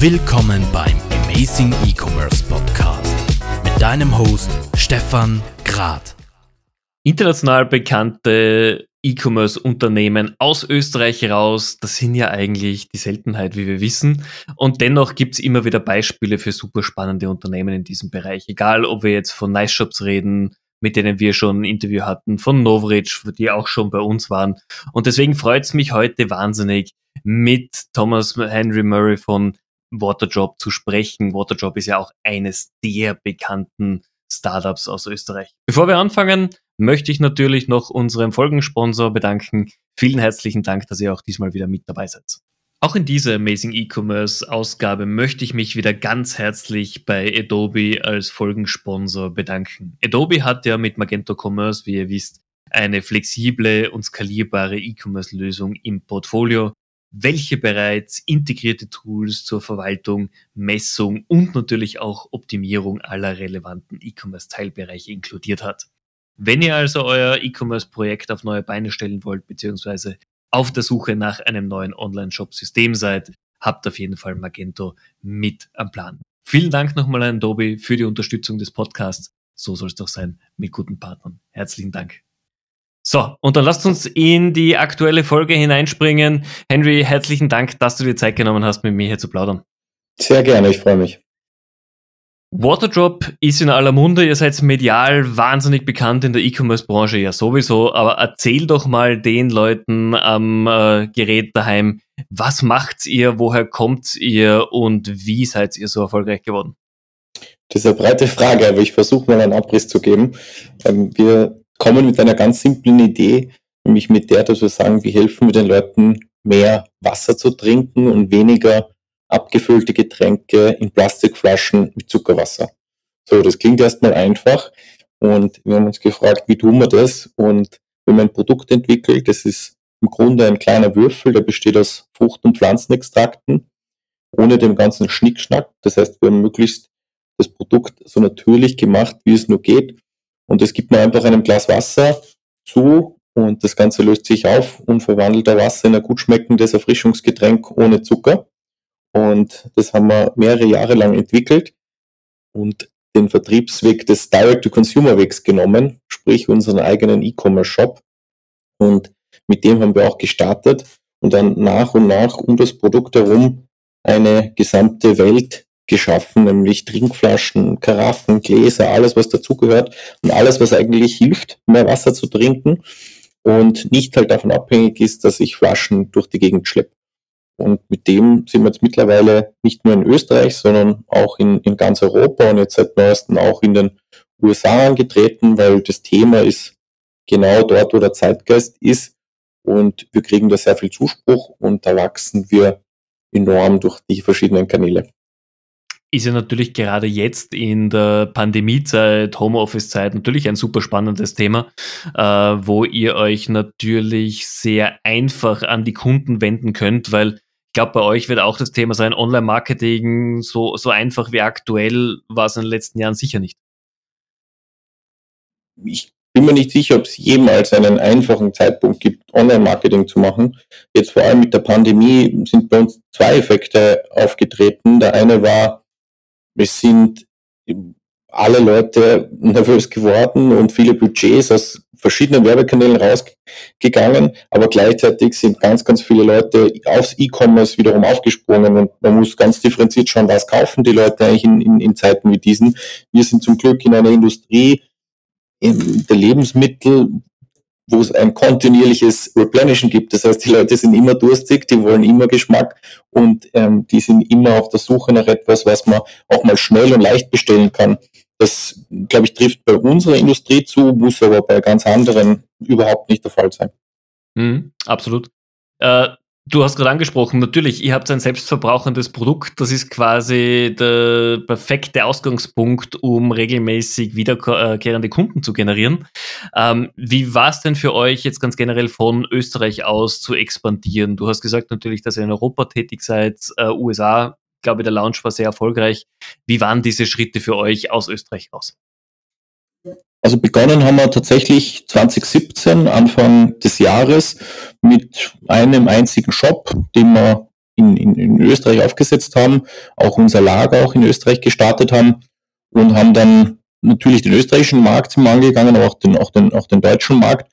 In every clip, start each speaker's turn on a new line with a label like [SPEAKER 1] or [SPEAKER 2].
[SPEAKER 1] Willkommen beim Amazing E-Commerce Podcast mit deinem Host Stefan Grad.
[SPEAKER 2] International bekannte E-Commerce-Unternehmen aus Österreich heraus, das sind ja eigentlich die Seltenheit, wie wir wissen. Und dennoch gibt es immer wieder Beispiele für super spannende Unternehmen in diesem Bereich. Egal, ob wir jetzt von Nice Shops reden, mit denen wir schon ein Interview hatten, von Novridge, die auch schon bei uns waren. Und deswegen freut es mich heute wahnsinnig, mit Thomas Henry Murray von Waterdrop zu sprechen. Waterdrop ist ja auch eines der bekannten Startups aus Österreich. Bevor wir anfangen, möchte ich natürlich noch unserem Folgensponsor bedanken. Vielen herzlichen Dank, dass ihr auch diesmal wieder mit dabei seid. Auch in dieser Amazing E-Commerce Ausgabe möchte ich mich wieder ganz herzlich bei Adobe als Folgensponsor bedanken. Adobe hat ja mit Magento Commerce, wie ihr wisst, eine flexible und skalierbare E-Commerce Lösung im Portfolio, welche bereits integrierte Tools zur Verwaltung, Messung und natürlich auch Optimierung aller relevanten E-Commerce-Teilbereiche inkludiert hat. Wenn ihr also euer E-Commerce-Projekt auf neue Beine stellen wollt, beziehungsweise auf der Suche nach einem neuen Online-Shop-System seid, habt auf jeden Fall Magento mit am Plan. Vielen Dank nochmal an Adobe für die Unterstützung des Podcasts. So soll es doch sein mit guten Partnern. Herzlichen Dank. So, und dann lasst uns in die aktuelle Folge hineinspringen. Henry, herzlichen Dank, dass du dir Zeit genommen hast, mit mir hier zu plaudern.
[SPEAKER 3] Sehr gerne, ich freue mich.
[SPEAKER 2] Waterdrop ist in aller Munde, ihr seid medial wahnsinnig bekannt in der E-Commerce-Branche ja sowieso, aber erzähl doch mal den Leuten am äh, Gerät daheim, was macht ihr, woher kommt ihr und wie seid ihr so erfolgreich geworden?
[SPEAKER 3] Das ist eine breite Frage, aber ich versuche mal einen Abriss zu geben. Ähm, wir kommen mit einer ganz simplen Idee, nämlich mit der, dass wir sagen, wie helfen wir den Leuten, mehr Wasser zu trinken und weniger abgefüllte Getränke in Plastikflaschen mit Zuckerwasser. So, das klingt erstmal einfach und wir haben uns gefragt, wie tun wir das? Und wenn man ein Produkt entwickelt, das ist im Grunde ein kleiner Würfel, der besteht aus Frucht- und Pflanzenextrakten, ohne dem ganzen Schnickschnack. Das heißt, wir haben möglichst das Produkt so natürlich gemacht, wie es nur geht. Und das gibt man einfach einem Glas Wasser zu und das Ganze löst sich auf und verwandelt das Wasser in ein gut schmeckendes Erfrischungsgetränk ohne Zucker. Und das haben wir mehrere Jahre lang entwickelt und den Vertriebsweg des Direct-to-Consumer-Wegs genommen, sprich unseren eigenen E-Commerce-Shop. Und mit dem haben wir auch gestartet und dann nach und nach um das Produkt herum eine gesamte Welt geschaffen, nämlich Trinkflaschen, Karaffen, Gläser, alles was dazugehört und alles was eigentlich hilft, mehr Wasser zu trinken und nicht halt davon abhängig ist, dass ich Flaschen durch die Gegend schleppe. Und mit dem sind wir jetzt mittlerweile nicht nur in Österreich, sondern auch in, in ganz Europa und jetzt seit neuestem auch in den USA angetreten, weil das Thema ist genau dort, wo der Zeitgeist ist. Und wir kriegen da sehr viel Zuspruch und da wachsen wir enorm durch die verschiedenen Kanäle
[SPEAKER 2] ist ja natürlich gerade jetzt in der Pandemiezeit, Homeoffice-Zeit natürlich ein super spannendes Thema, äh, wo ihr euch natürlich sehr einfach an die Kunden wenden könnt, weil ich glaube, bei euch wird auch das Thema sein, Online-Marketing so, so einfach wie aktuell war es in den letzten Jahren sicher nicht.
[SPEAKER 3] Ich bin mir nicht sicher, ob es jemals einen einfachen Zeitpunkt gibt, Online-Marketing zu machen. Jetzt vor allem mit der Pandemie sind bei uns zwei Effekte aufgetreten. Der eine war, es sind alle Leute nervös geworden und viele Budgets aus verschiedenen Werbekanälen rausgegangen, aber gleichzeitig sind ganz, ganz viele Leute aufs E-Commerce wiederum aufgesprungen und man muss ganz differenziert schauen, was kaufen die Leute eigentlich in, in, in Zeiten wie diesen. Wir sind zum Glück in einer Industrie in der Lebensmittel, wo es ein kontinuierliches Replenishen gibt. Das heißt, die Leute sind immer durstig, die wollen immer Geschmack und ähm, die sind immer auf der Suche nach etwas, was man auch mal schnell und leicht bestellen kann. Das, glaube ich, trifft bei unserer Industrie zu, muss aber bei ganz anderen überhaupt nicht der Fall sein.
[SPEAKER 2] Mhm, absolut. Äh, Du hast gerade angesprochen, natürlich, ihr habt ein selbstverbrauchendes Produkt. Das ist quasi der perfekte Ausgangspunkt, um regelmäßig wiederkehrende Kunden zu generieren. Ähm, wie war es denn für euch jetzt ganz generell von Österreich aus zu expandieren? Du hast gesagt natürlich, dass ihr in Europa tätig seid, äh, USA, glaube der Launch war sehr erfolgreich. Wie waren diese Schritte für euch aus Österreich raus?
[SPEAKER 3] Also begonnen haben wir tatsächlich 2017, Anfang des Jahres, mit einem einzigen Shop, den wir in, in, in Österreich aufgesetzt haben, auch unser Lager auch in Österreich gestartet haben und haben dann natürlich den österreichischen Markt zum angegangen, aber auch den, auch den, auch den deutschen Markt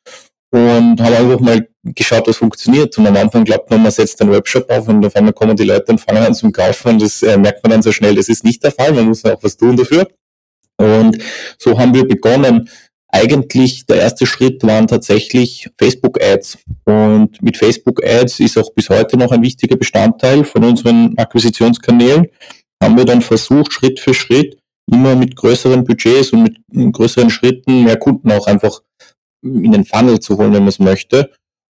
[SPEAKER 3] und haben einfach mal geschaut, was funktioniert. Und am Anfang glaubt man, man setzt einen Webshop auf und auf einmal kommen die Leute und fangen an zum Kaufen und das äh, merkt man dann so schnell, das ist nicht der Fall, man muss auch was tun dafür. Und so haben wir begonnen. Eigentlich der erste Schritt waren tatsächlich Facebook Ads. Und mit Facebook Ads ist auch bis heute noch ein wichtiger Bestandteil von unseren Akquisitionskanälen. Haben wir dann versucht, Schritt für Schritt immer mit größeren Budgets und mit größeren Schritten mehr Kunden auch einfach in den Funnel zu holen, wenn man es möchte.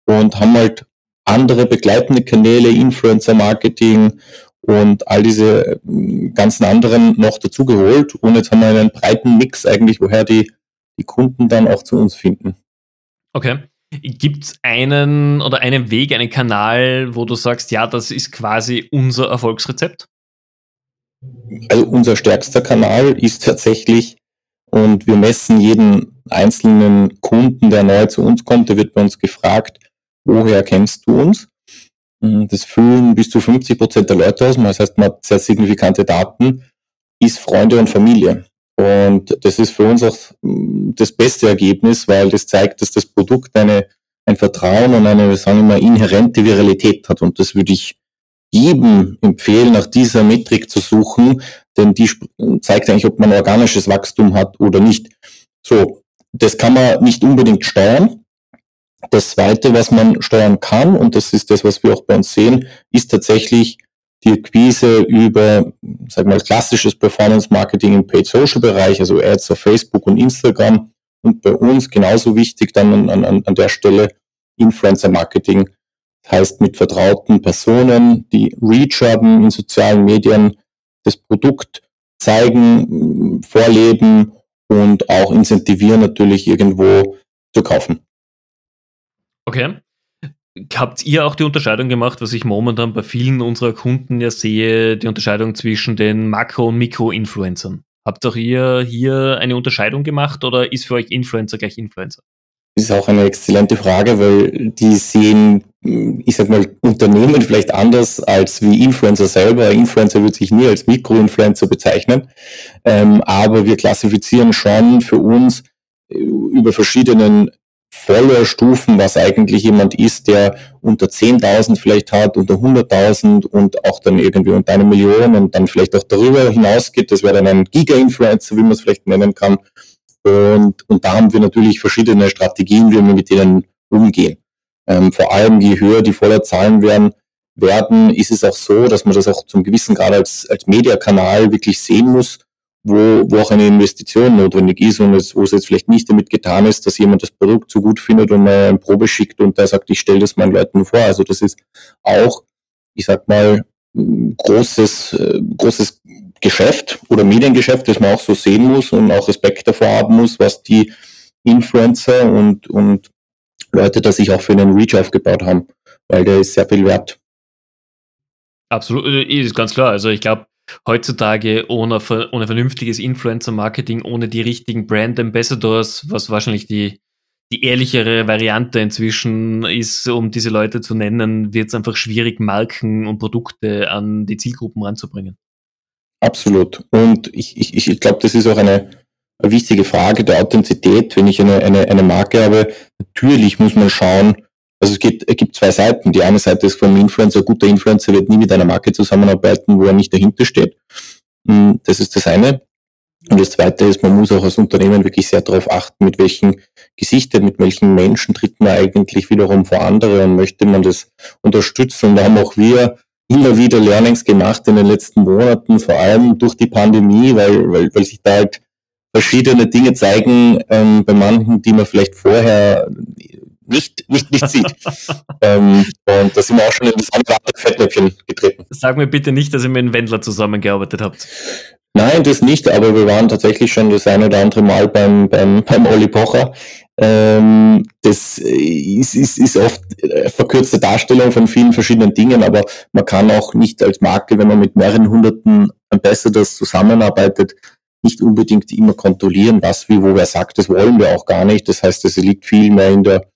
[SPEAKER 3] Und haben halt andere begleitende Kanäle, Influencer-Marketing und all diese äh, ganzen anderen noch dazugeholt. Und jetzt haben wir einen breiten Mix eigentlich, woher die, die Kunden dann auch zu uns finden.
[SPEAKER 2] Okay. Gibt es einen oder einen Weg, einen Kanal, wo du sagst, ja, das ist quasi unser Erfolgsrezept?
[SPEAKER 3] Also unser stärkster Kanal ist tatsächlich, und wir messen jeden einzelnen Kunden, der neu zu uns kommt, der wird bei uns gefragt, woher kennst du uns? Hm, das füllen bis zu 50 Prozent der Leute aus. Das heißt, man hat sehr signifikante Daten, ist Freunde und Familie. Und das ist für uns auch hm, das beste Ergebnis, weil das zeigt, dass das Produkt eine, ein Vertrauen und eine, wir sagen immer, inhärente Viralität hat. Und das würde ich jedem empfehlen, nach dieser Metrik zu suchen, denn die zeigt eigentlich, ob man organisches Wachstum hat oder nicht. So, das kann man nicht unbedingt steuern. Das Zweite, was man steuern kann, und das ist das, was wir auch bei uns sehen, ist tatsächlich die Akquise über, sag mal, klassisches Performance Marketing im Paid Social Bereich, also Ads auf Facebook und Instagram. Und bei uns genauso wichtig dann an, an, an der Stelle Influencer Marketing, heißt mit vertrauten Personen, die Reach haben in sozialen Medien, das Produkt zeigen, vorleben und auch incentivieren natürlich irgendwo zu kaufen.
[SPEAKER 2] Okay. Habt ihr auch die Unterscheidung gemacht, was ich momentan bei vielen unserer Kunden ja sehe, die Unterscheidung zwischen den Makro- und Mikro-Influencern? Habt auch ihr hier eine Unterscheidung gemacht oder ist für euch Influencer gleich Influencer?
[SPEAKER 3] Das ist auch eine exzellente Frage, weil die sehen, ich sag mal, Unternehmen vielleicht anders als wie Influencer selber. Influencer wird sich nie als Mikroinfluencer bezeichnen, ähm, aber wir klassifizieren schon für uns äh, über verschiedenen Follower-Stufen, was eigentlich jemand ist, der unter 10.000 vielleicht hat, unter 100.000 und auch dann irgendwie unter eine Million und dann vielleicht auch darüber hinausgeht. Das wäre dann ein Giga-Influencer, wie man es vielleicht nennen kann. Und, und da haben wir natürlich verschiedene Strategien, wie wir mit denen umgehen. Ähm, vor allem, je höher die Followerzahlen werden, werden, ist es auch so, dass man das auch zum gewissen Grad als, als Mediakanal wirklich sehen muss, wo, wo auch eine Investition notwendig ist und es, wo es jetzt vielleicht nicht damit getan ist, dass jemand das Produkt so gut findet und mal eine Probe schickt und der sagt, ich stelle das meinen Leuten vor. Also das ist auch, ich sag mal, großes, großes Geschäft oder Mediengeschäft, das man auch so sehen muss und auch Respekt davor haben muss, was die Influencer und, und Leute da sich auch für einen Reach aufgebaut haben, weil der ist sehr viel wert.
[SPEAKER 2] Absolut, äh, ist ganz klar. Also ich glaube, heutzutage ohne, ohne vernünftiges Influencer-Marketing, ohne die richtigen Brand Ambassadors, was wahrscheinlich die, die ehrlichere Variante inzwischen ist, um diese Leute zu nennen, wird es einfach schwierig, Marken und Produkte an die Zielgruppen ranzubringen.
[SPEAKER 3] Absolut. Und ich, ich, ich glaube, das ist auch eine, wichtige Frage der Authentizität. Wenn ich eine, eine, eine Marke habe, natürlich muss man schauen, also es gibt, es gibt zwei Seiten. Die eine Seite ist vom Influencer, ein guter Influencer wird nie mit einer Marke zusammenarbeiten, wo er nicht dahinter steht. Hm, das ist das eine. Und das zweite ist, man muss auch als Unternehmen wirklich sehr darauf achten, mit welchen Gesichtern, mit welchen Menschen tritt man eigentlich wiederum vor andere und möchte man das unterstützen. Und da haben auch wir immer wieder Learnings gemacht in den letzten Monaten, vor allem durch die Pandemie, weil, weil, weil sich da halt verschiedene Dinge zeigen ähm, bei manchen, die man vielleicht vorher nicht, nicht, nicht sieht. ähm, und da sind wir auch schon in das andere Fettnäpfchen getreten.
[SPEAKER 2] Sag mir bitte nicht, dass ihr mit einem Wendler zusammengearbeitet habt.
[SPEAKER 3] Nein, das nicht, aber wir waren tatsächlich schon das eine oder andere Mal beim, beim, beim Olli Pocher ähm, das ist, ist, ist oft verkürzte Darstellung von vielen verschiedenen Dingen, aber man kann auch nicht als Marke, wenn man mit mehreren hunderten Ambassadors zusammenarbeitet, nicht unbedingt immer kontrollieren, was, wie, wo wer sagt. Das wollen wir auch gar nicht. Das heißt, es liegt viel mehr in der,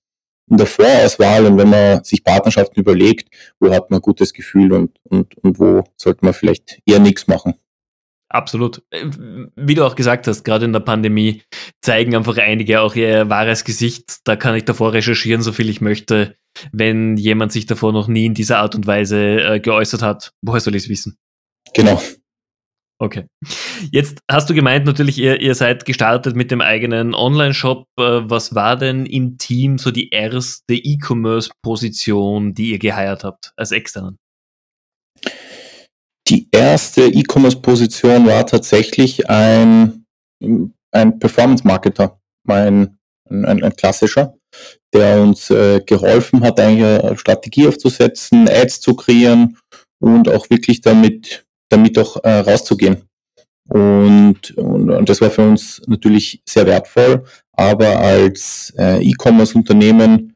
[SPEAKER 3] in der Vorauswahl und wenn man sich Partnerschaften überlegt, wo hat man ein gutes Gefühl und, und, und wo sollte man vielleicht eher nichts machen.
[SPEAKER 2] Absolut. Wie du auch gesagt hast, gerade in der Pandemie zeigen einfach einige auch ihr wahres Gesicht. Da kann ich davor recherchieren, so viel ich möchte. Wenn jemand sich davor noch nie in dieser Art und Weise äh, geäußert hat, woher soll ich es wissen?
[SPEAKER 3] Genau.
[SPEAKER 2] Okay. Jetzt hast du gemeint, natürlich, ihr, ihr seid gestartet mit dem eigenen Online-Shop. Äh, was war denn im Team so die erste E-Commerce-Position, die ihr geheiert habt als externen?
[SPEAKER 3] Die erste E-Commerce-Position war tatsächlich ein, ein Performance-Marketer, ein, ein, ein, klassischer, der uns äh, geholfen hat, eigentlich eine Strategie aufzusetzen, Ads zu kreieren und auch wirklich damit damit auch äh, rauszugehen. Und, und, und das war für uns natürlich sehr wertvoll, aber als äh, E-Commerce-Unternehmen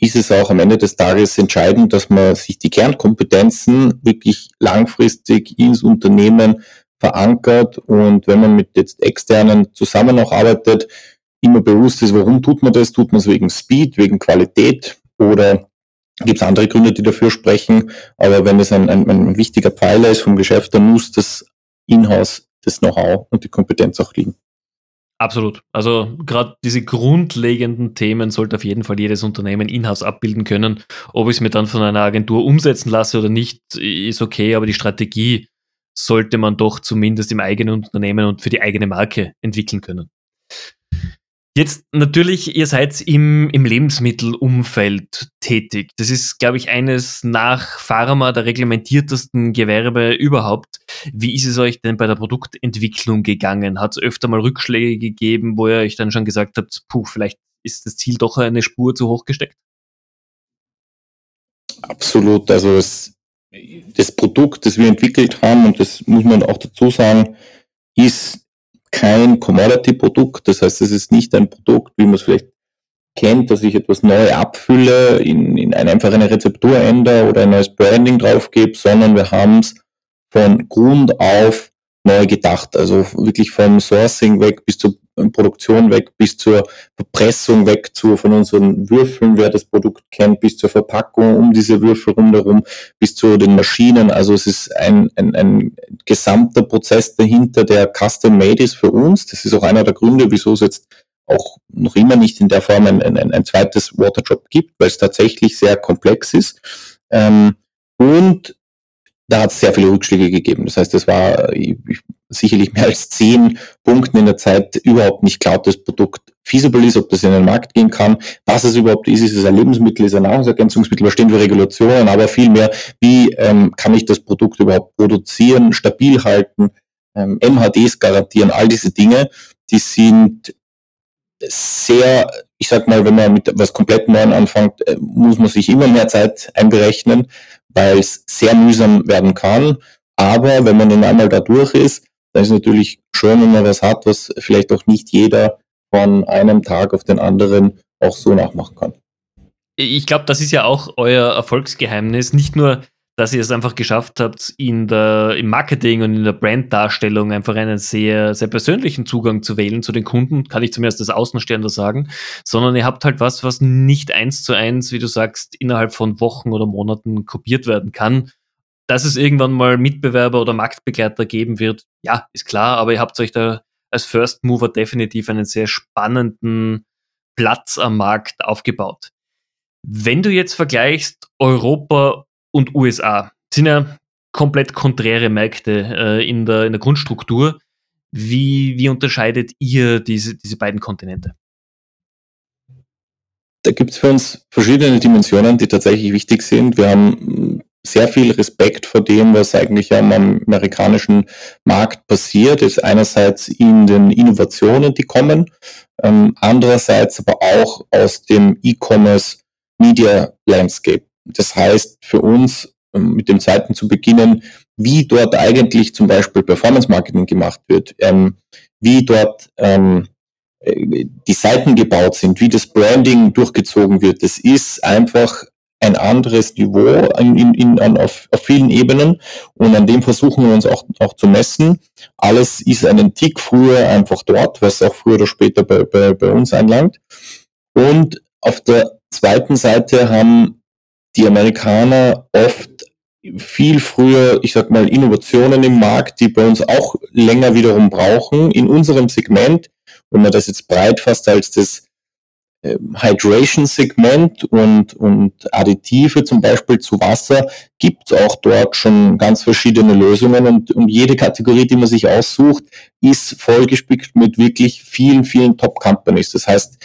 [SPEAKER 3] ist es auch am Ende des Tages entscheidend, dass man sich die Kernkompetenzen wirklich langfristig ins Unternehmen verankert und wenn man mit jetzt externen zusammen auch arbeitet, immer bewusst ist, warum tut man das? Tut man es wegen Speed, wegen Qualität oder Gibt es andere Gründe, die dafür sprechen, aber wenn es ein, ein, ein wichtiger Pfeiler ist vom Geschäft, dann muss das Inhouse, das Know-how und die Kompetenz auch liegen.
[SPEAKER 2] Absolut. Also gerade diese grundlegenden Themen sollte auf jeden Fall jedes Unternehmen in-house abbilden können. Ob ich es mir dann von einer Agentur umsetzen lasse oder nicht, ist okay, aber die Strategie sollte man doch zumindest im eigenen Unternehmen und für die eigene Marke entwickeln können. Jetzt natürlich, ihr seid im, im Lebensmittelumfeld tätig. Das ist, glaube ich, eines nach Pharma der reglementiertesten Gewerbe überhaupt. Wie ist es euch denn bei der Produktentwicklung gegangen? Hat es öfter mal Rückschläge gegeben, wo ihr euch dann schon gesagt habt, puh, vielleicht ist das Ziel doch eine Spur zu hoch gesteckt?
[SPEAKER 3] Absolut. Also es, das Produkt, das wir entwickelt haben, und das muss man auch dazu sagen, ist kein Commodity-Produkt. Das heißt, es ist nicht ein Produkt, wie man es vielleicht kennt, dass ich etwas neu abfülle, in, in ein, einfach eine Rezeptur ändere oder ein neues Branding draufgebe, sondern wir haben es von Grund auf neu gedacht. Also wirklich vom Sourcing weg bis zur Produktion weg, bis zur Verpressung weg, zu von unseren Würfeln, wer das Produkt kennt, bis zur Verpackung um diese Würfel rundherum, bis zu den Maschinen. Also es ist ein, ein, ein gesamter Prozess dahinter, der custom made ist für uns. Das ist auch einer der Gründe, wieso es jetzt auch noch immer nicht in der Form ein, ein, ein zweites Waterdrop gibt, weil es tatsächlich sehr komplex ist. Ähm, und da hat es sehr viele Rückschläge gegeben. Das heißt, es war ich, sicherlich mehr als zehn Punkten in der Zeit überhaupt nicht ob das Produkt feasible ist, ob das in den Markt gehen kann, was es überhaupt ist, ist es ein Lebensmittel, ist es ein Nahrungsergänzungsmittel, was stehen für Regulationen, aber vielmehr, wie ähm, kann ich das Produkt überhaupt produzieren, stabil halten, ähm, MHDs garantieren, all diese Dinge, die sind sehr, ich sag mal, wenn man mit was komplett Neuem anfängt, äh, muss man sich immer mehr Zeit einberechnen, weil es sehr mühsam werden kann. Aber wenn man dann einmal da durch ist, dann ist natürlich schon, wenn man was hat, was vielleicht auch nicht jeder von einem Tag auf den anderen auch so nachmachen kann.
[SPEAKER 2] Ich glaube, das ist ja auch euer Erfolgsgeheimnis. Nicht nur, dass ihr es einfach geschafft habt, in der, im Marketing und in der Branddarstellung einfach einen sehr, sehr persönlichen Zugang zu wählen zu den Kunden, kann ich zumindest als Außenstehender sagen, sondern ihr habt halt was, was nicht eins zu eins, wie du sagst, innerhalb von Wochen oder Monaten kopiert werden kann. Dass es irgendwann mal Mitbewerber oder Marktbegleiter geben wird, ja, ist klar, aber ihr habt euch da als First Mover definitiv einen sehr spannenden Platz am Markt aufgebaut. Wenn du jetzt vergleichst Europa und USA, sind ja komplett konträre Märkte äh, in, der, in der Grundstruktur. Wie, wie unterscheidet ihr diese, diese beiden Kontinente?
[SPEAKER 3] Da gibt es für uns verschiedene Dimensionen, die tatsächlich wichtig sind. Wir haben sehr viel Respekt vor dem, was eigentlich am amerikanischen Markt passiert, ist einerseits in den Innovationen, die kommen, ähm, andererseits aber auch aus dem E-Commerce Media Landscape. Das heißt für uns, ähm, mit dem zweiten zu beginnen, wie dort eigentlich zum Beispiel Performance Marketing gemacht wird, ähm, wie dort ähm, äh, die Seiten gebaut sind, wie das Branding durchgezogen wird. Das ist einfach ein anderes Niveau in, in, in, auf, auf vielen Ebenen und an dem versuchen wir uns auch, auch zu messen. Alles ist einen Tick früher einfach dort, was auch früher oder später bei, bei, bei uns einlangt. Und auf der zweiten Seite haben die Amerikaner oft viel früher, ich sag mal, Innovationen im Markt, die bei uns auch länger wiederum brauchen. In unserem Segment, wenn man das jetzt breit fasst als das Hydration-Segment und, und Additive zum Beispiel zu Wasser, gibt es auch dort schon ganz verschiedene Lösungen und, und jede Kategorie, die man sich aussucht, ist vollgespickt mit wirklich vielen, vielen Top-Companies. Das heißt,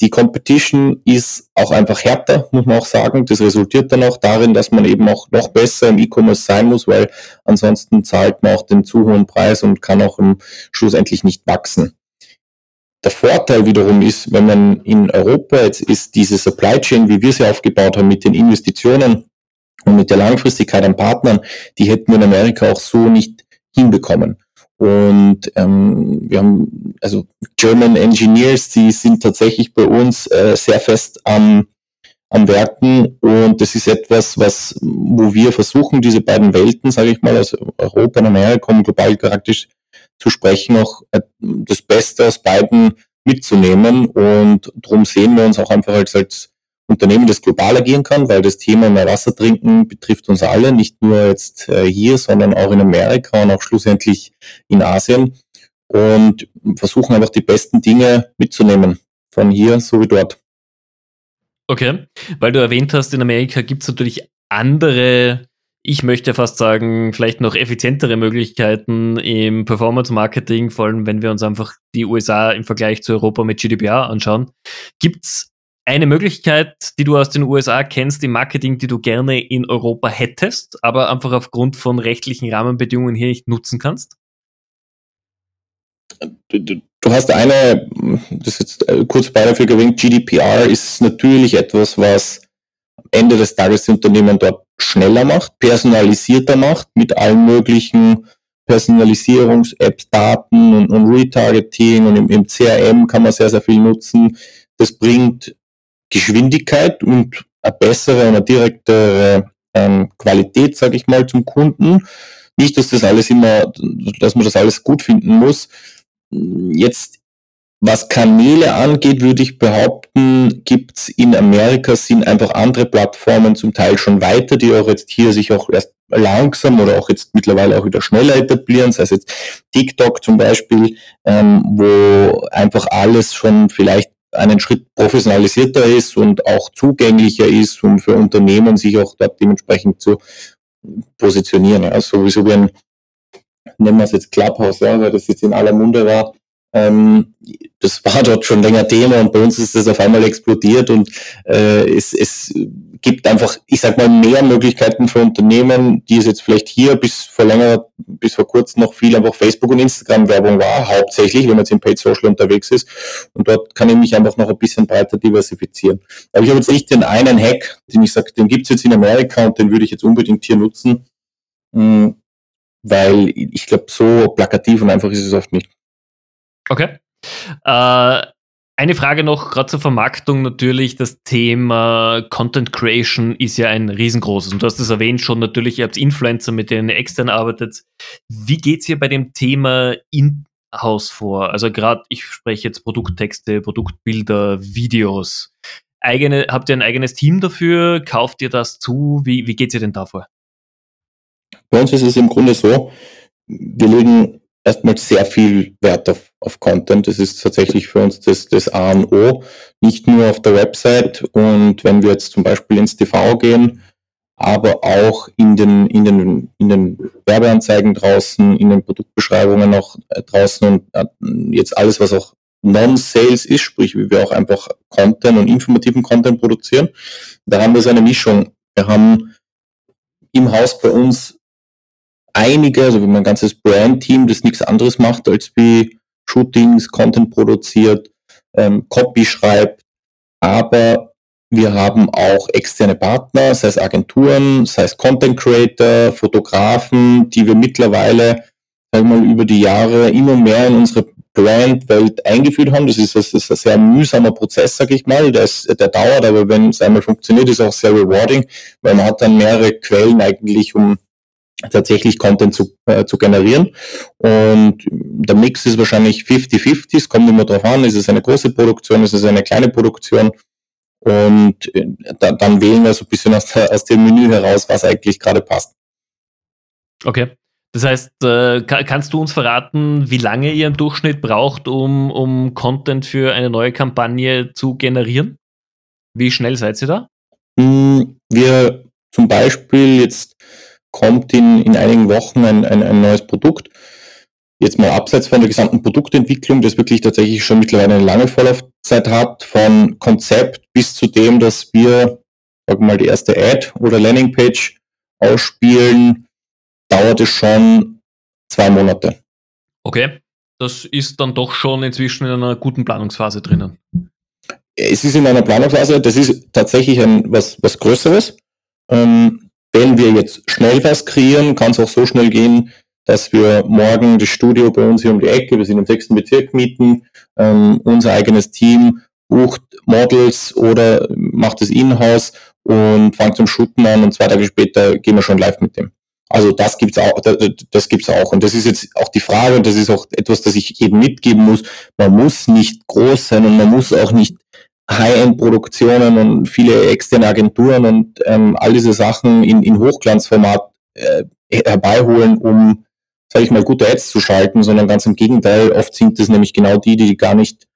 [SPEAKER 3] die Competition ist auch einfach härter, muss man auch sagen. Das resultiert dann auch darin, dass man eben auch noch besser im E-Commerce sein muss, weil ansonsten zahlt man auch den zu hohen Preis und kann auch im schlussendlich nicht wachsen. Der Vorteil wiederum ist, wenn man in Europa jetzt ist, diese Supply Chain, wie wir sie aufgebaut haben, mit den Investitionen und mit der Langfristigkeit an Partnern, die hätten wir in Amerika auch so nicht hinbekommen. Und ähm, wir haben also German Engineers, die sind tatsächlich bei uns äh, sehr fest am, am Werken und das ist etwas, was wo wir versuchen, diese beiden Welten, sage ich mal, also Europa und Amerika, um global charakterisch zu sprechen, auch äh, das Beste aus beiden mitzunehmen. Und darum sehen wir uns auch einfach als, als Unternehmen, das global agieren kann, weil das Thema mehr Wasser trinken betrifft uns alle, nicht nur jetzt äh, hier, sondern auch in Amerika und auch schlussendlich in Asien. Und versuchen einfach die besten Dinge mitzunehmen, von hier so wie dort.
[SPEAKER 2] Okay, weil du erwähnt hast, in Amerika gibt es natürlich andere, ich möchte fast sagen, vielleicht noch effizientere Möglichkeiten im Performance-Marketing, vor allem wenn wir uns einfach die USA im Vergleich zu Europa mit GDPR anschauen. Gibt es eine Möglichkeit, die du aus den USA kennst im Marketing, die du gerne in Europa hättest, aber einfach aufgrund von rechtlichen Rahmenbedingungen hier nicht nutzen kannst?
[SPEAKER 3] Du, du, du hast eine, das ist jetzt äh, kurz dafür gewinnt, GDPR ist natürlich etwas, was am Ende des Tages Unternehmen dort schneller macht, personalisierter macht, mit allen möglichen Personalisierungs-Apps, Daten und, und Retargeting und im, im CRM kann man sehr, sehr viel nutzen. Das bringt Geschwindigkeit und eine bessere und eine direktere ähm, Qualität, sage ich mal, zum Kunden. Nicht, dass das alles immer, dass man das alles gut finden muss. Jetzt, was Kanäle angeht, würde ich behaupten, gibt's in Amerika sind einfach andere Plattformen zum Teil schon weiter, die auch jetzt hier sich auch erst langsam oder auch jetzt mittlerweile auch wieder schneller etablieren, sei es jetzt TikTok zum Beispiel, ähm, wo einfach alles schon vielleicht einen Schritt professionalisierter ist und auch zugänglicher ist, um für Unternehmen sich auch dort dementsprechend zu positionieren. Ja, sowieso wie ein, nennen wir es jetzt Clubhouse, ja, weil das jetzt in aller Munde war, ähm, das war dort schon länger Thema und bei uns ist es auf einmal explodiert und äh, es, es gibt einfach, ich sag mal, mehr Möglichkeiten für Unternehmen, die es jetzt vielleicht hier bis vor länger, bis vor kurzem noch viel einfach Facebook und Instagram Werbung war, hauptsächlich, wenn man jetzt in Paid Social unterwegs ist. Und dort kann ich mich einfach noch ein bisschen breiter diversifizieren. Aber ich habe jetzt nicht den einen Hack, den ich sage, den gibt's jetzt in Amerika und den würde ich jetzt unbedingt hier nutzen, hm, weil ich glaube, so plakativ und einfach ist es oft nicht.
[SPEAKER 2] Okay. Äh, eine Frage noch, gerade zur Vermarktung natürlich, das Thema Content Creation ist ja ein riesengroßes. Und du hast es erwähnt schon, natürlich, ihr habt Influencer, mit denen ihr extern arbeitet. Wie geht's hier bei dem Thema In-House vor? Also gerade, ich spreche jetzt Produkttexte, Produktbilder, Videos. Eigene, habt ihr ein eigenes Team dafür? Kauft ihr das zu? Wie, wie geht's ihr denn davor?
[SPEAKER 3] Bei uns ist es im Grunde so, wir legen erstmal sehr viel Wert auf, auf Content. Das ist tatsächlich für uns das, das A und O, nicht nur auf der Website und wenn wir jetzt zum Beispiel ins TV gehen, aber auch in den, in den, in den Werbeanzeigen draußen, in den Produktbeschreibungen auch äh, draußen und äh, jetzt alles, was auch Non-Sales ist, sprich, wie wir auch einfach Content und informativen Content produzieren. Da haben wir so eine Mischung. Wir haben im Haus bei uns einige, also mein ganzes Brand-Team, das nichts anderes macht, als wie Shootings, Content produziert, ähm, Copy schreibt, aber wir haben auch externe Partner, sei es Agenturen, sei es Content Creator, Fotografen, die wir mittlerweile sagen wir mal, über die Jahre immer mehr in unsere Brandwelt eingeführt haben. Das ist, das ist ein sehr mühsamer Prozess, sag ich mal. Der, ist, der dauert, aber wenn es einmal funktioniert, ist auch sehr rewarding, weil man hat dann mehrere Quellen eigentlich, um tatsächlich Content zu, äh, zu generieren. Und der Mix ist wahrscheinlich 50-50, es kommt immer darauf an, ist es eine große Produktion, ist es eine kleine Produktion. Und äh, da, dann wählen wir so ein bisschen aus, der, aus dem Menü heraus, was eigentlich gerade passt.
[SPEAKER 2] Okay. Das heißt, äh, kannst du uns verraten, wie lange ihr im Durchschnitt braucht, um, um Content für eine neue Kampagne zu generieren? Wie schnell seid ihr da?
[SPEAKER 3] Hm, wir zum Beispiel, jetzt kommt in, in einigen Wochen ein, ein, ein neues Produkt. Jetzt mal abseits von der gesamten Produktentwicklung, das wirklich tatsächlich schon mittlerweile eine lange Vorlaufzeit hat, von Konzept bis zu dem, dass wir, sagen wir mal, die erste Ad oder Landingpage ausspielen, dauert es schon zwei Monate.
[SPEAKER 2] Okay, das ist dann doch schon inzwischen in einer guten Planungsphase drinnen.
[SPEAKER 3] Es ist in einer Planungsphase, das ist tatsächlich ein, was, was Größeres. Ähm, wenn wir jetzt schnell was kreieren, kann es auch so schnell gehen, dass wir morgen das Studio bei uns hier um die Ecke, wir sind im sechsten Bezirk mieten, ähm, unser eigenes Team bucht Models oder macht es in-house und fängt zum Shooten an und zwei Tage später gehen wir schon live mit dem. Also das gibt's auch, das gibt's auch. Und das ist jetzt auch die Frage, und das ist auch etwas, das ich eben mitgeben muss. Man muss nicht groß sein und man muss auch nicht High-End-Produktionen und viele externe Agenturen und ähm, all diese Sachen in, in Hochglanzformat äh, herbeiholen, um, sage ich mal, gute Ads zu schalten, sondern ganz im Gegenteil. Oft sind es nämlich genau die, die gar nicht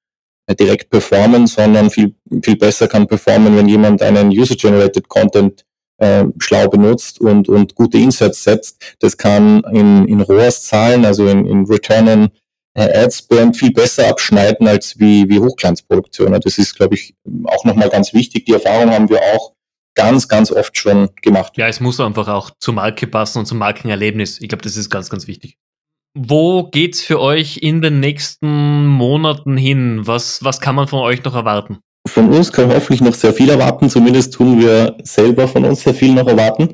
[SPEAKER 3] äh, direkt performen, sondern viel, viel besser kann performen, wenn jemand einen User-Generated Content äh, schlau benutzt und, und gute Inserts setzt. Das kann in, in ROAS-Zahlen, also in, in Return äh, Ad-Spend viel besser abschneiden als wie, wie Hochglanzproduktionen. Das ist, glaube ich, auch nochmal ganz wichtig. Die Erfahrung haben wir auch ganz, ganz oft schon gemacht.
[SPEAKER 2] Ja, es muss einfach auch zur Marke passen und zum Markenerlebnis. Ich glaube, das ist ganz, ganz wichtig. Wo geht's für euch in den nächsten Monaten hin? Was, was kann man von euch noch erwarten?
[SPEAKER 3] Von uns kann man hoffentlich noch sehr viel erwarten. Zumindest tun wir selber von uns sehr viel noch erwarten.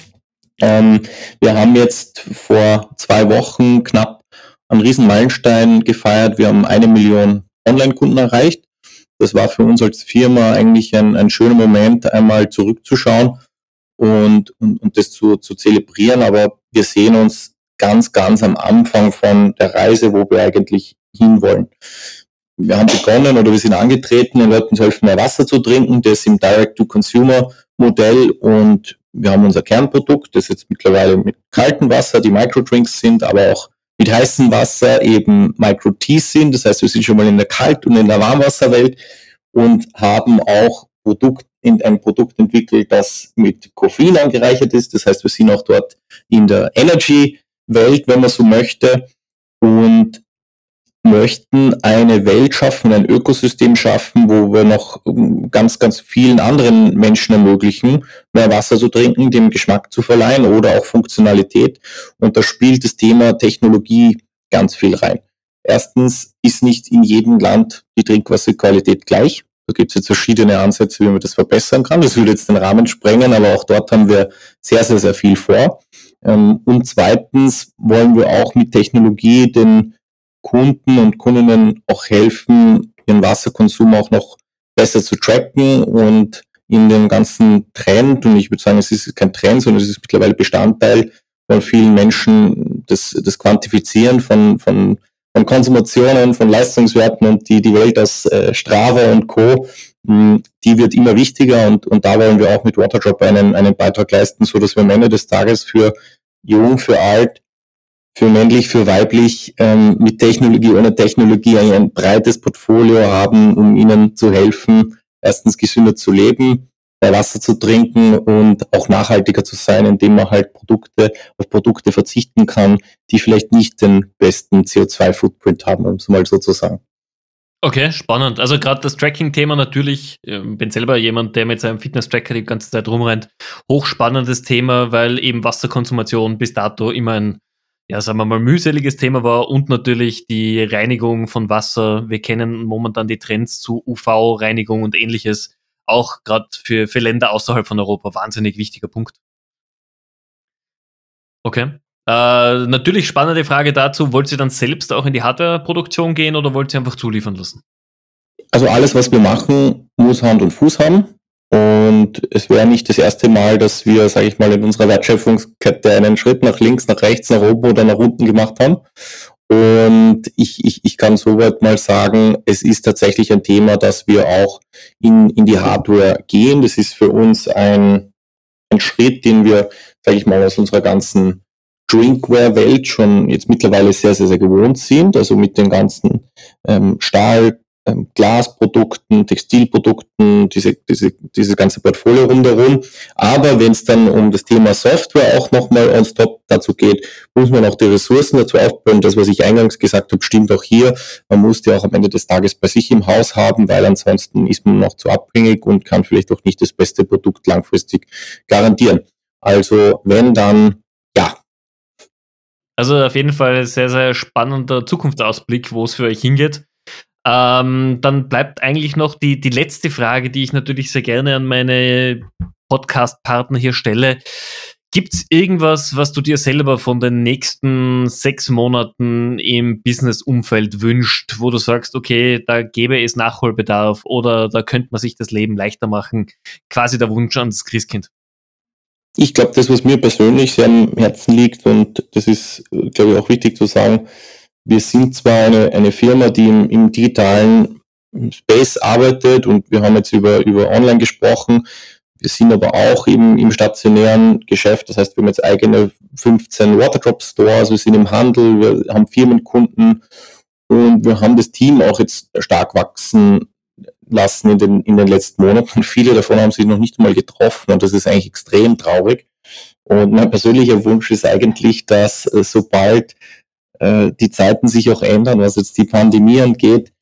[SPEAKER 3] Ähm, wir haben jetzt vor zwei Wochen knapp einen riesen Meilenstein gefeiert. Wir haben eine Million Online-Kunden erreicht. Das war für uns als Firma eigentlich ein, ein schöner Moment, einmal zurückzuschauen und, und, und das zu, zu zelebrieren. Aber wir sehen uns ganz, ganz am Anfang von der Reise, wo wir eigentlich hinwollen wir haben begonnen oder wir sind angetreten, Leuten zu helfen, mehr Wasser zu trinken. Das ist im Direct-to-Consumer-Modell und wir haben unser Kernprodukt, das jetzt mittlerweile mit kaltem Wasser, die Microdrinks sind, aber auch mit heißem Wasser eben Micro-Teas sind. Das heißt, wir sind schon mal in der Kalt- und in der Warmwasserwelt und haben auch Produkt, in ein Produkt entwickelt, das mit Koffein angereichert ist. Das heißt, wir sind auch dort in der Energy-Welt, wenn man so möchte. Und möchten eine Welt schaffen, ein Ökosystem schaffen, wo wir noch ganz, ganz vielen anderen Menschen ermöglichen, mehr Wasser zu trinken, dem Geschmack zu verleihen oder auch Funktionalität. Und da spielt das Thema Technologie ganz viel rein. Erstens ist nicht in jedem Land die Trinkwasserqualität gleich. Da gibt es jetzt verschiedene Ansätze, wie man das verbessern kann. Das würde jetzt den Rahmen sprengen, aber auch dort haben wir sehr, sehr, sehr viel vor. Ähm, und zweitens wollen wir auch mit Technologie den Kunden und Kundinnen auch helfen, ihren Wasserkonsum auch noch besser zu tracken und in dem ganzen Trend, und ich würde sagen, es ist kein Trend, sondern es ist mittlerweile Bestandteil von vielen Menschen, das, das Quantifizieren von, von, von Konsumationen, von Leistungswerten und die, die Welt aus äh, Strava und Co., mh, die wird immer wichtiger und, und da wollen wir auch mit Waterdrop einen, einen Beitrag leisten, so dass wir am Ende des Tages für jung, für alt für männlich, für weiblich ähm, mit Technologie, ohne Technologie ein breites Portfolio haben, um ihnen zu helfen, erstens gesünder zu leben, bei Wasser zu trinken und auch nachhaltiger zu sein, indem man halt Produkte auf Produkte verzichten kann, die vielleicht nicht den besten CO2-Footprint haben, um es mal so zu sagen.
[SPEAKER 2] Okay, spannend. Also gerade das Tracking-Thema natürlich, ich ähm, bin selber jemand, der mit seinem Fitness-Tracker die ganze Zeit rumrennt. Hochspannendes Thema, weil eben Wasserkonsumation bis dato immer ein ja, sagen wir mal, mühseliges Thema war und natürlich die Reinigung von Wasser. Wir kennen momentan die Trends zu UV-Reinigung und ähnliches. Auch gerade für, für Länder außerhalb von Europa wahnsinnig wichtiger Punkt. Okay. Äh, natürlich spannende Frage dazu. Wollt ihr dann selbst auch in die Hardware-Produktion gehen oder wollt ihr einfach zuliefern lassen?
[SPEAKER 3] Also alles, was wir machen, muss Hand und Fuß haben. Und es wäre nicht das erste Mal, dass wir, sage ich mal, in unserer Wertschöpfungskette einen Schritt nach links, nach rechts, nach oben oder nach unten gemacht haben. Und ich, ich, ich kann soweit mal sagen, es ist tatsächlich ein Thema, dass wir auch in, in die Hardware gehen. Das ist für uns ein, ein Schritt, den wir, sage ich mal, aus unserer ganzen Drinkware-Welt schon jetzt mittlerweile sehr, sehr, sehr gewohnt sind. Also mit den ganzen ähm, Stahl, ähm, Glasprodukten, Textilprodukten, diese, diese, diese ganze Portfolio rundherum. Aber wenn es dann um das Thema Software auch nochmal on top dazu geht, muss man auch die Ressourcen dazu aufbauen. Das, was ich eingangs gesagt habe, stimmt auch hier. Man muss die auch am Ende des Tages bei sich im Haus haben, weil ansonsten ist man noch zu abhängig und kann vielleicht auch nicht das beste Produkt langfristig garantieren. Also wenn dann, ja.
[SPEAKER 2] Also auf jeden Fall sehr, sehr spannender Zukunftsausblick, wo es für euch hingeht. Ähm, dann bleibt eigentlich noch die, die letzte Frage, die ich natürlich sehr gerne an meine Podcast-Partner hier stelle. Gibt es irgendwas, was du dir selber von den nächsten sechs Monaten im Business-Umfeld wünscht, wo du sagst, okay, da gäbe es Nachholbedarf oder da könnte man sich das Leben leichter machen? Quasi der Wunsch ans Christkind.
[SPEAKER 3] Ich glaube, das, was mir persönlich sehr am Herzen liegt, und das ist, glaube ich, auch wichtig zu sagen, wir sind zwar eine, eine Firma, die im, im digitalen Space arbeitet und wir haben jetzt über, über Online gesprochen. Wir sind aber auch im, im stationären Geschäft. Das heißt, wir haben jetzt eigene 15 Waterdrop Stores, wir sind im Handel, wir haben Firmenkunden und wir haben das Team auch jetzt stark wachsen lassen in den, in den letzten Monaten. Viele davon haben sich noch nicht mal getroffen und das ist eigentlich extrem traurig. Und mein persönlicher Wunsch ist eigentlich, dass äh, sobald äh, die Zeiten sich auch ändern, was jetzt die Pandemie angeht,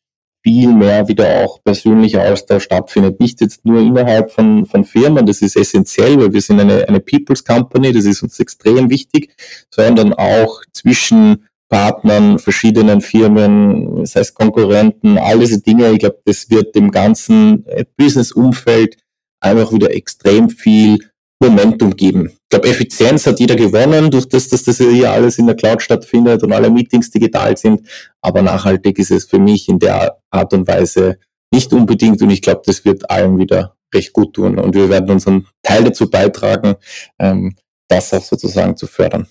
[SPEAKER 3] viel mehr wieder auch persönlicher Austausch stattfindet. Nicht jetzt nur innerhalb von, von Firmen, das ist essentiell, weil wir sind eine, eine People's Company, das ist uns extrem wichtig, sondern auch zwischen Partnern, verschiedenen Firmen, das heißt Konkurrenten, all diese Dinge. Ich glaube, das wird dem ganzen Business-Umfeld einfach wieder extrem viel Momentum geben. Ich glaube, Effizienz hat jeder gewonnen, durch das, dass das hier alles in der Cloud stattfindet und alle Meetings digital sind. Aber nachhaltig ist es für mich in der Art und Weise nicht unbedingt und ich glaube, das wird allen wieder recht gut tun und wir werden unseren Teil dazu beitragen, ähm, das auch sozusagen zu fördern.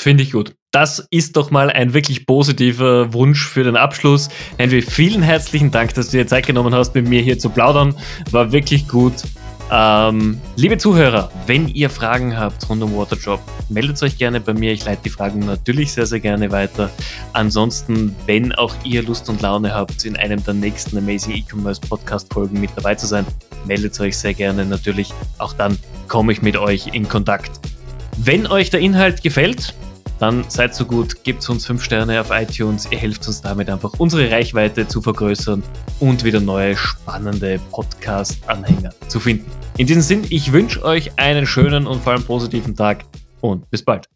[SPEAKER 2] Finde ich gut. Das ist doch mal ein wirklich positiver Wunsch für den Abschluss. Henry, vielen herzlichen Dank, dass du dir Zeit genommen hast, mit mir hier zu plaudern. War wirklich gut. Ähm, liebe Zuhörer, wenn ihr Fragen habt rund um Waterdrop, meldet euch gerne bei mir. Ich leite die Fragen natürlich sehr, sehr gerne weiter. Ansonsten, wenn auch ihr Lust und Laune habt, in einem der nächsten Amazing E-Commerce Podcast Folgen mit dabei zu sein, meldet euch sehr gerne natürlich. Auch dann komme ich mit euch in Kontakt. Wenn euch der Inhalt gefällt, dann seid so gut, gebt uns 5 Sterne auf iTunes. Ihr helft uns damit einfach, unsere Reichweite zu vergrößern und wieder neue spannende Podcast-Anhänger zu finden. In diesem Sinn, ich wünsche euch einen schönen und vor allem positiven Tag und bis bald.